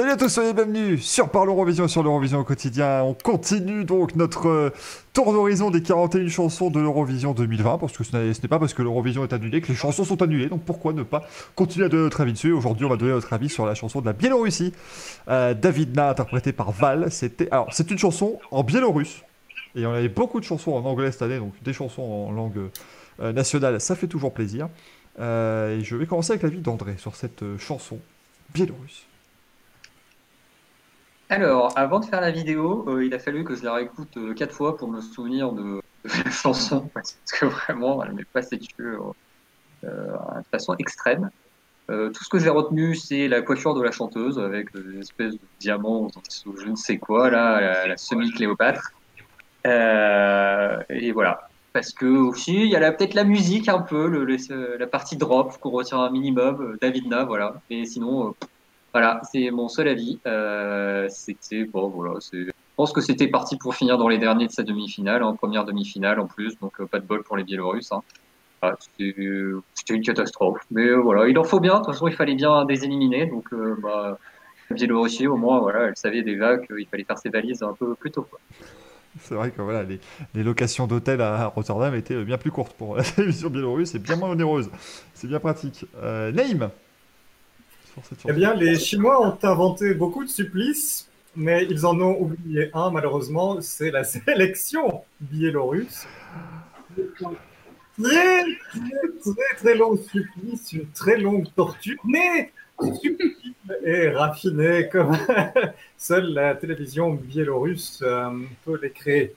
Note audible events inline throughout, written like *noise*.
Salut à tous, soyez bienvenus sur Parle Eurovision sur l'Eurovision au quotidien. On continue donc notre euh, tour d'horizon des 41 chansons de l'Eurovision 2020 parce que ce n'est pas parce que l'Eurovision est annulée que les chansons sont annulées. Donc pourquoi ne pas continuer à donner notre avis dessus? Aujourd'hui, on va donner notre avis sur la chanson de la Biélorussie, euh, Davidna, interprétée par Val. C'était alors c'est une chanson en biélorusse et on avait beaucoup de chansons en anglais cette année, donc des chansons en langue euh, nationale, ça fait toujours plaisir. et je vais commencer avec l'avis d'André sur cette chanson biélorusse. Alors, avant de faire la vidéo, euh, il a fallu que je la réécoute euh, quatre fois pour me souvenir de, *laughs* la chanson, parce que vraiment, elle m'est passée dessus euh, de façon extrême. tout ce que j'ai retenu, c'est la coiffure de la chanteuse, avec des espèces de diamants ou je ne sais quoi, là, la, semi-Cléopâtre. et voilà. Parce que aussi, il y a peut-être la musique un peu, le, la partie drop qu'on retient un minimum, Davidna, voilà. Et sinon, voilà, c'est mon seul avis. Euh, c'était bon, voilà. Je pense que c'était parti pour finir dans les derniers de sa demi-finale, en première demi-finale en plus, donc euh, pas de bol pour les Biélorusses. Hein. c'était une catastrophe, mais euh, voilà, il en faut bien. De toute façon, il fallait bien des éliminer, donc bah, la Biélorussie, au moins, voilà, elle savait déjà qu'il fallait faire ses valises un peu plus tôt. C'est vrai que voilà, les, les locations d'hôtels à Rotterdam étaient bien plus courtes pour *laughs* la télévision biélorusse et bien moins onéreuses. C'est bien pratique. Euh, Naïm eh bien, les Chinois ont inventé beaucoup de supplices, mais ils en ont oublié un, malheureusement, c'est la *laughs* sélection biélorusse. Très, très, très, très long supplice, une très longue torture, mais subtil et raffiné comme *laughs* seule la télévision biélorusse euh, peut les créer.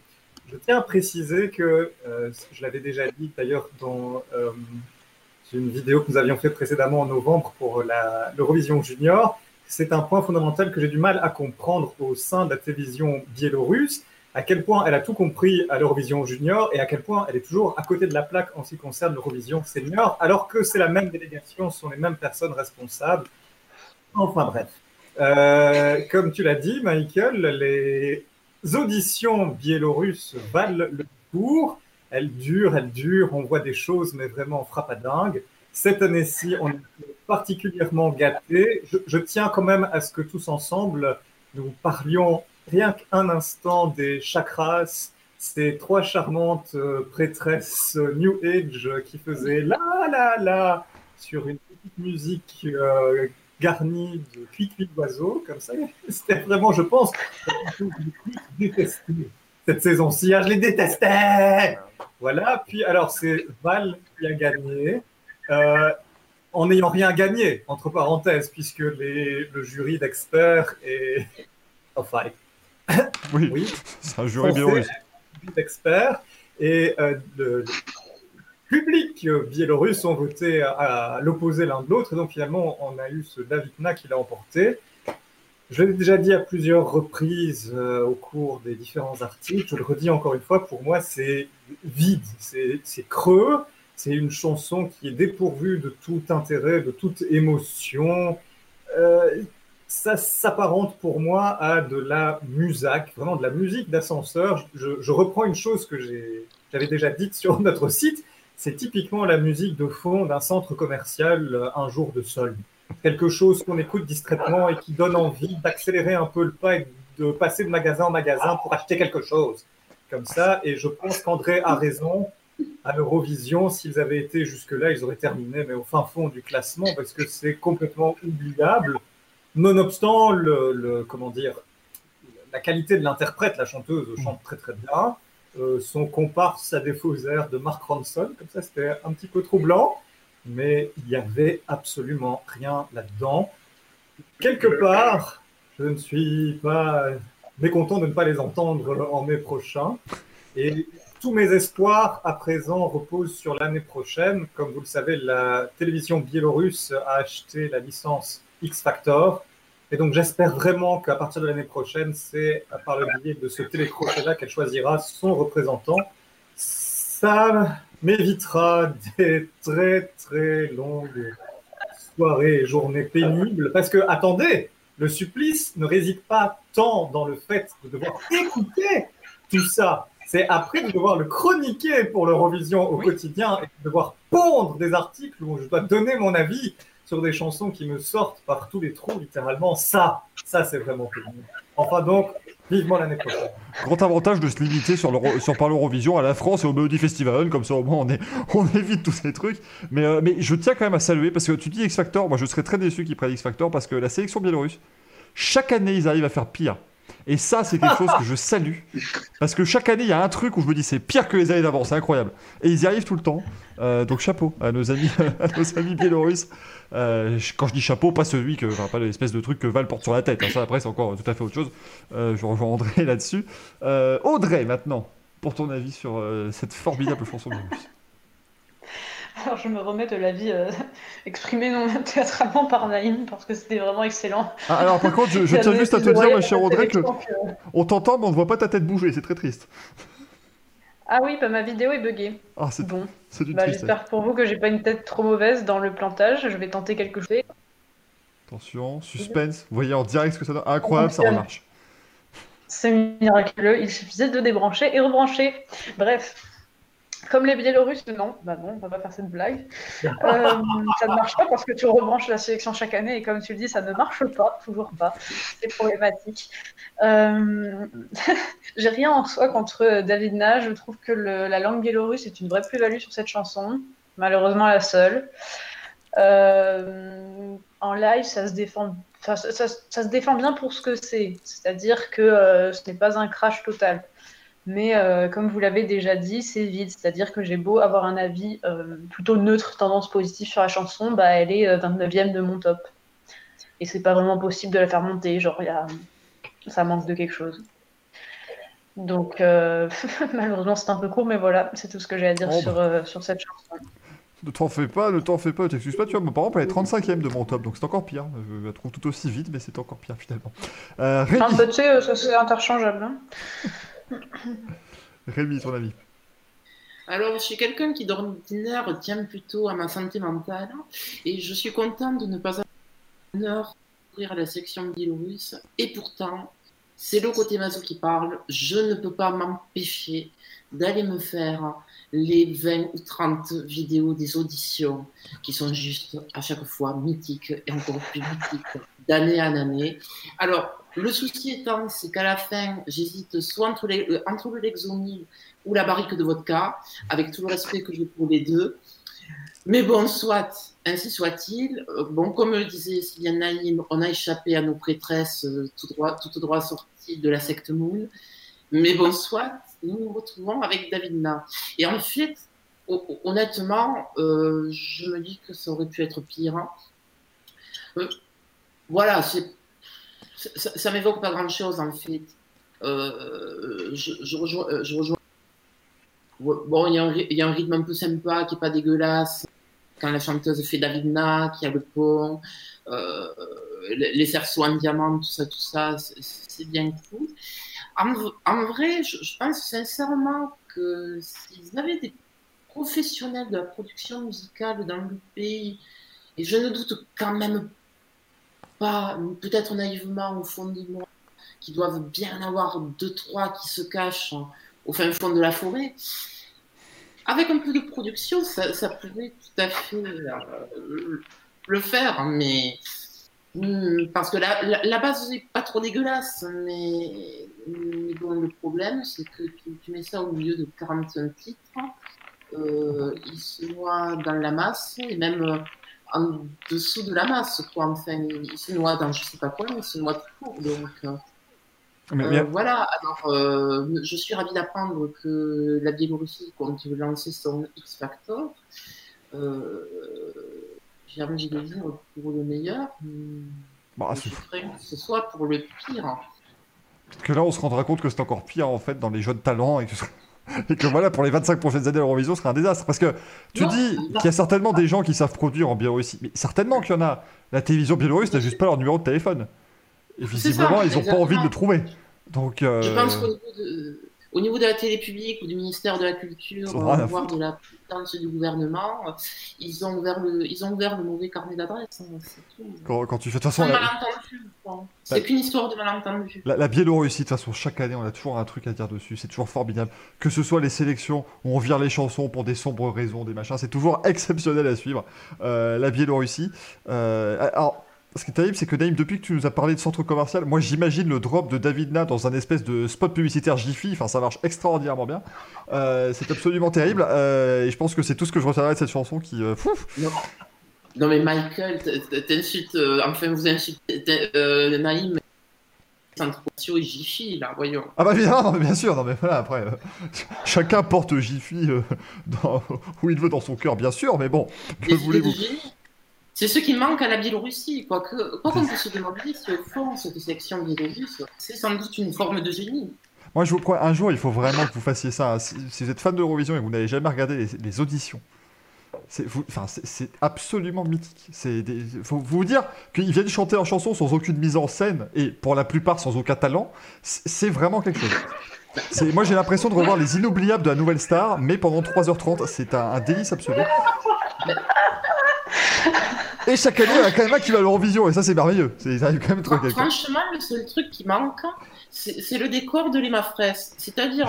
Je tiens à préciser que, euh, je l'avais déjà dit d'ailleurs dans euh, une vidéo que nous avions fait précédemment en novembre pour l'Eurovision Junior. C'est un point fondamental que j'ai du mal à comprendre au sein de la télévision biélorusse, à quel point elle a tout compris à l'Eurovision Junior et à quel point elle est toujours à côté de la plaque en ce qui concerne l'Eurovision Senior, alors que c'est la même délégation, ce sont les mêmes personnes responsables. Enfin bref. Euh, comme tu l'as dit, Michael, les auditions biélorusses valent le cours elle dure, elle dure, on voit des choses, mais vraiment frappe à dingue. Cette année-ci, on est particulièrement gâtés. Je, tiens quand même à ce que tous ensemble, nous parlions rien qu'un instant des chakras, ces trois charmantes euh, prêtresses New Age qui faisaient la la la sur une petite musique euh, garnie de cuit d'oiseaux, comme ça. *laughs* C'était vraiment, je pense, *laughs* cette saison-ci. Ah, je les détestais voilà, puis alors c'est Val qui a gagné, euh, en n'ayant rien gagné, entre parenthèses, puisque les, le jury d'experts est. Enfin. Oui, *laughs* oui c'est un jury biélorusse. d'experts et euh, le, public biélorusse ont voté à, l'opposé l'un de l'autre, et donc finalement on a eu ce Davidna qui l'a emporté. Je l'ai déjà dit à plusieurs reprises euh, au cours des différents articles, je le redis encore une fois, pour moi c'est vide, c'est creux, c'est une chanson qui est dépourvue de tout intérêt, de toute émotion. Euh, ça s'apparente pour moi à de la musac, vraiment de la musique d'ascenseur. Je, je, reprends une chose que j'avais déjà dite sur notre site, c'est typiquement la musique de fond d'un centre commercial euh, un jour de solde quelque chose qu'on écoute distraitement et qui donne envie d'accélérer un peu le pas et de passer de magasin en magasin pour acheter quelque chose comme ça. Et je pense qu'André a raison. À l'Eurovision, s'ils avaient été jusque-là, ils auraient terminé, mais au fin fond du classement, parce que c'est complètement oubliable. Nonobstant le, comment dire, la qualité de l'interprète, la chanteuse chante très très bien. Euh, son comparse à des faux airs de Mark Ronson, comme ça, c'était un petit peu troublant mais il n'y avait absolument rien là-dedans. Quelque part, je ne suis pas mécontent de ne pas les entendre en mai prochain. Et tous mes espoirs à présent reposent sur l'année prochaine. Comme vous le savez, la télévision biélorusse a acheté la licence X Factor. Et donc j'espère vraiment qu'à partir de l'année prochaine, c'est par le biais de ce télécrochet-là qu'elle choisira son représentant. Ça m'évitera des très très longues soirées et journées pénibles. Parce que, attendez, le supplice ne réside pas tant dans le fait de devoir écouter tout ça. C'est après de devoir le chroniquer pour l'Eurovision au quotidien et de devoir pondre des articles où je dois donner mon avis sur des chansons qui me sortent par tous les trous, littéralement. Ça, ça c'est vraiment pénible. Enfin donc, Grand avantage de se limiter sur, par l'Eurovision à la France et au Melody Festival, comme ça au moins *laughs* on, évite tous ces trucs. Mais, euh, mais je tiens quand même à saluer, parce que tu dis X Factor, moi je serais très déçu qu'ils prennent X Factor, parce que la sélection biélorusse, chaque année ils arrivent à faire pire. Et ça, c'est quelque chose que je salue. Parce que chaque année, il y a un truc où je me dis c'est pire que les années d'avant, c'est incroyable. Et ils y arrivent tout le temps. Euh, donc chapeau à nos amis, *laughs* à nos amis biélorusses. Euh, quand je dis chapeau, pas celui que, enfin, pas l'espèce de truc que Val porte sur la tête. hein. Ça, après, c'est encore tout à fait autre chose. Euh, je rejoins André *laughs* là-dessus. Audrey, maintenant, pour ton avis sur cette formidable chanson biélorusse. Alors je me remets de l'avis euh, *laughs* exprimé non théâtralement par Naïm parce que c'était vraiment excellent. Ah, alors, par contre, je, tiens juste à te dire, ma chère Audrey, que que- on t'entend, mais on ne voit pas ta tête bouger. C'est très triste. Ah oui, bah, ma vidéo est buggée. Ah, c'est Bon, c'est du bah, triste. j'espère pour vous que j'ai pas une tête trop mauvaise dans le plantage. Je vais tenter quelque chose. Attention, suspense. Vous voyez en direct ce que ça donne. Incroyable, ça remarche. C'est miraculeux, il suffisait de débrancher et rebrancher. Bref, comme les Biélorusses, non, bah non, on va pas faire cette blague. Euh, ça ne marche pas parce que tu rebranches la sélection chaque année et comme tu le dis, ça ne marche pas, toujours pas. C'est problématique. Euh, *laughs* J'ai rien en soi contre David Na, je trouve que la langue biélorusse est une vraie plus-value sur cette chanson, malheureusement la seule. Euh, en live, ça se défend ça, se défend bien pour ce que c'est, c'est-à-dire que ce n'est pas un crash total. Mais euh, comme vous l'avez déjà dit, c'est vide, c'est-à-dire que j'ai beau avoir un avis euh, plutôt neutre, tendance positive sur la chanson, bah, elle est euh, 29e de mon top. Et c'est pas vraiment possible de la faire monter, genre il y a... ça manque de quelque chose. Donc euh, *laughs* malheureusement c'est un peu court, mais voilà, c'est tout ce que j'ai à dire Oh, sur, euh, sur cette chanson. Ne t'en fais pas, ne t'en fais pas, ne t'excuse pas. Tu vois, par exemple, elle est 35ème de mon top, donc c'est encore pire. Je la trouve tout aussi vite, mais c'est encore pire finalement. Euh, Rémi, Enfin, bah, tu sais, euh, c'est interchangeable. hein. *coughs* Rémi, ton avis Alors, je suis quelqu'un qui d'ordinaire tient plutôt à ma santé mentale et je suis contente de ne pas avoir l'honneur d'ouvrir la section biélorusse. Et pourtant, c'est le côté maso qui parle. Je ne peux pas m'empêcher d'aller me faire les 20 ou 30 vidéos des auditions qui sont juste à chaque fois mythiques et encore plus mythiques d'année en année. Alors, le souci étant, c'est qu'à la fin, j'hésite soit entre, les, euh, le Lexomil ou la barrique de vodka, avec tout le respect que j'ai pour les deux. Mais bon, soit, ainsi soit-il. Euh, Bon, comme le disait Sylviane Naïm, on a échappé à nos prêtresses euh, tout droit, tout droit sorties de la secte Moule. Mais bon, soit, nous nous retrouvons avec David Na. Et en fait, ho- honnêtement, je me dis que ça aurait pu être pire. hein. Voilà, c'est ça, ça m'évoque pas grand chose en fait. Euh, je, je rejoins, euh. Bon, il y, a un y rythme un peu sympa qui est pas dégueulasse. Quand la chanteuse fait David Na, qui a le pont, euh, les cerceaux en diamant, tout ça, tout ça, c'est- bien cool. En, vrai, je, je pense sincèrement que s'ils avaient des professionnels de la production musicale dans le pays, et je ne doute quand même peut-être naïvement au fond de moi, qui doivent bien avoir deux, trois qui se cachent hein, au fin fond de la forêt. Avec un peu de production, ça, ça pourrait tout à fait euh, le faire, mais hmm, parce que la, base n'est pas trop dégueulasse, mais, mais bon, le problème, c'est que tu, mets ça au milieu de 41 titres, euh, il se noie dans la masse, et même en dessous de la masse, quoi. Enfin, il, se noie dans je sais pas quoi, mais il se noie tout court. Donc, euh, euh, voilà. Alors, euh, je suis ravie d'apprendre que la Biélorussie compte lancer son X Factor. Euh, J'ai envie de dire pour le meilleur. mais Bah, je que ce soit pour le pire. Parce que là, on se rendra compte que c'est encore pire en fait dans les jeunes talents et que, *laughs* et que voilà, pour les 25 prochaines années, l'Eurovision sera un désastre. Parce que tu Non, dis qu'il y a certainement des gens qui savent produire en Biélorussie, mais certainement qu'il y en a. La télévision biélorusse n'a juste pas leur numéro de téléphone. Et visiblement, ça, ils n'ont pas envie de le trouver. Donc, euh, Je pense qu'au niveau de, au niveau de la télé publique ou du ministère de la Culture, euh, voire de la présidence du gouvernement, euh, ils ont ouvert le, ils ont ouvert le mauvais carnet d'adresses. hein, c'est. Quand, quand tu fais de toute C'est façon un la. C'est qu'une histoire de malentendu. la- la Biélorussie, de toute façon, chaque année, on a toujours un truc à dire dessus. C'est toujours formidable. Que ce soit les sélections où on vire les chansons pour des sombres raisons, des machins, c'est toujours *laughs* exceptionnel à suivre. Euh, la Biélorussie. Euh, alors. Ce qui est terrible, c'est que Naïm, depuis que tu nous as parlé de centre commercial, moi j'imagine le drop de David Na dans un espèce de spot publicitaire Jiffy, enfin ça marche extraordinairement bien. Euh, c'est absolument terrible, euh, et je pense que c'est tout ce que je retiendrai de cette chanson qui... euh, Non. Non mais Michael, t'insultes, euh, enfin vous insultez Naïm, Centre Commerciaux et Jiffy, là, voyons. Ah bah évidemment, non, mais bien sûr, non mais voilà, après, *laughs* chacun porte Jiffy dans- où il veut dans son cœur, bien sûr, mais bon, que voulez-vous? C'est ce qui manque à la Biélorussie, quoi que- quoi qu'on peut se demander si au fond cette section biélorusse, c'est sans doute une forme de génie. Moi, je vous promets, un jour, il faut vraiment que vous fassiez ça. Si, si vous êtes fan de l'Eurovision et que vous n'avez jamais regardé les, les auditions, c'est enfin, c'est- c'est absolument mythique. Il faut vous dire qu'ils viennent chanter en chanson sans aucune mise en scène et pour la plupart sans aucun talent. C'est c'est vraiment quelque chose. C'est- Moi, j'ai l'impression de revoir les inoubliables de la Nouvelle Star, mais pendant 3h30. C'est un, un délice absolu. *laughs* Et chaque année, il y en a quand même un qui va à l'Eurovision, et ça, c'est merveilleux. C'est- Ils arrivent quand même à trouver quelqu'un. Franchement, le seul truc qui manque, c'est le décor de l'Emma Fraisse. C'est-à-dire,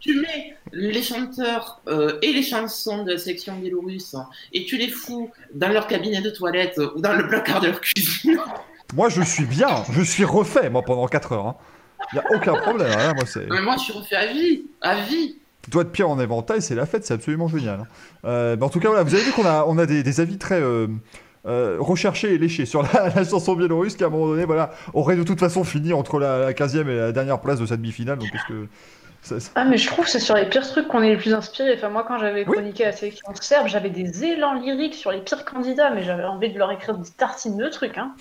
tu mets les chanteurs euh, et les chansons de la section biélorusse et tu les fous dans leur cabinet de toilette ou dans le placard de leur cuisine. *laughs* Moi, je suis bien, je suis refait, moi, pendant 4 heures. Il n'y a aucun problème. hein, moi, c'est... Mais moi, je suis refait à vie, à vie. Doigt de pierre en éventail, c'est la fête, c'est absolument génial. hein. Euh, mais en tout cas, voilà, vous avez vu qu'on a, on a des, des avis très euh, euh, recherchés et léchés sur la, *laughs* la chanson biélorusse qui, à un moment donné, voilà, aurait de toute façon fini entre la, la 15e et la dernière place de cette demi-finale. Donc, est-ce que. ça- ça- Ah, mais je trouve que c'est sur les pires trucs qu'on est les plus inspirés. Enfin, moi, quand j'avais Oui. chroniqué la sélection serbe, j'avais des élans lyriques sur les pires candidats, mais j'avais envie de leur écrire des tartines de trucs. Hein.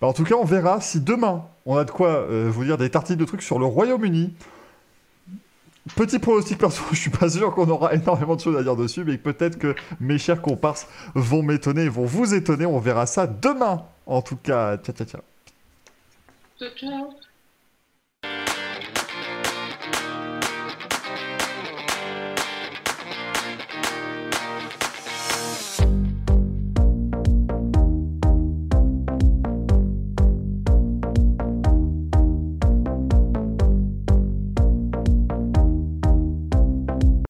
Bah, en tout cas, on verra si demain on a de quoi vous dire des tartines de trucs sur le Royaume-Uni. Petit pronostic perso, *laughs* je suis pas sûr qu'on aura énormément de choses à dire dessus, mais peut-être que mes chers comparses vont m'étonner, vont vous étonner. On verra ça demain. En tout cas, ciao ciao ciao. Ciao, ciao.